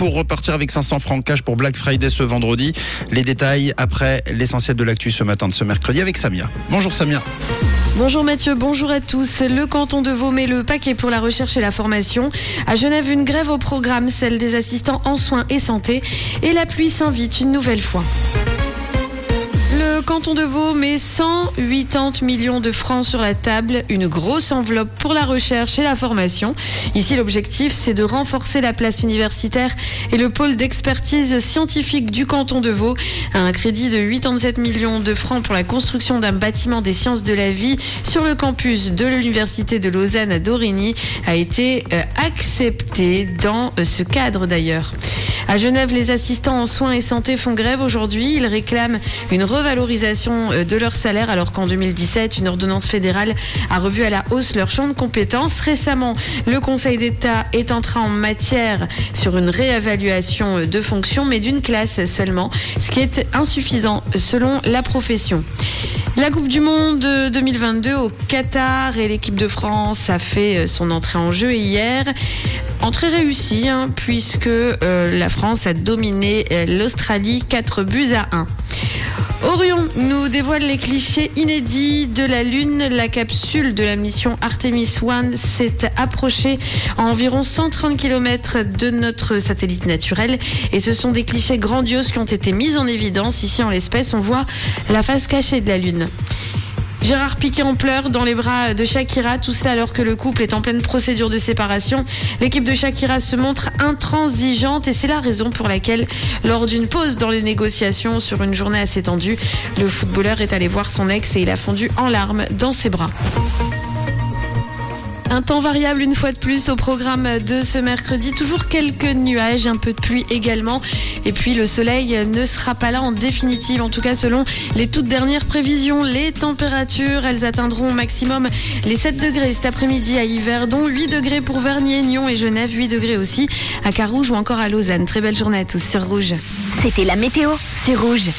pour repartir avec 500 francs cash pour Black Friday ce vendredi. Les détails après l'essentiel de l'actu ce matin de ce mercredi avec Samia. Bonjour Samia. Bonjour Mathieu, bonjour à tous. Le canton de Vaud met le paquet pour la recherche et la formation. À Genève, une grève au programme, celle des assistants en soins et santé. Et la pluie s'invite une nouvelle fois. Le canton de Vaud met 180 millions de francs sur la table, une grosse enveloppe pour la recherche et la formation. Ici, l'objectif, c'est de renforcer la place universitaire et le pôle d'expertise scientifique du canton de Vaud. Un crédit de 87 millions de francs pour la construction d'un bâtiment des sciences de la vie sur le campus de l'université de Lausanne à Dorigny a été euh, accepté dans euh, ce cadre d'ailleurs. À Genève, les assistants en soins et santé font grève aujourd'hui. Ils réclament une revalorisation euh, de leur salaire alors qu'en 2017, une ordonnance fédérale a revu à la hausse leur champ de compétences. Récemment, le Conseil d'État est entré en matière sur une réévaluation euh, de fonction, mais d'une classe seulement, ce qui est insuffisant selon la profession. La Coupe du Monde 2022 au Qatar et l'équipe de France a fait euh, son entrée en jeu hier. Entrée réussie, hein, puisque euh, la France a dominé euh, l'Australie 4 buts à 1. Orion nous dévoile les clichés inédits de la Lune. La capsule de la mission Artemis 1 s'est approchée à environ 130 km de notre satellite naturel. Et ce sont des clichés grandioses qui ont été mis en évidence. Ici, en l'espèce, on voit la face cachée de la Lune. Gérard Piqué en pleurs dans les bras de Shakira, tout cela alors que le couple est en pleine procédure de séparation. L'équipe de Shakira se montre intransigeante et c'est la raison pour laquelle, lors d'une pause dans les négociations sur une journée assez tendue, le footballeur est allé voir son ex et il a fondu en larmes dans ses bras. Un temps variable une fois de plus au programme de ce mercredi. Toujours quelques nuages, un peu de pluie également. Et puis le soleil ne sera pas là en définitive. En tout cas, selon les toutes dernières prévisions, les températures, elles atteindront au maximum les 7 degrés cet après-midi à Yverdon, 8 degrés pour Vernier, Nyon et Genève, 8 degrés aussi à Carouge ou encore à Lausanne. Très belle journée à tous sur Rouge. C'était la météo, c'est rouge.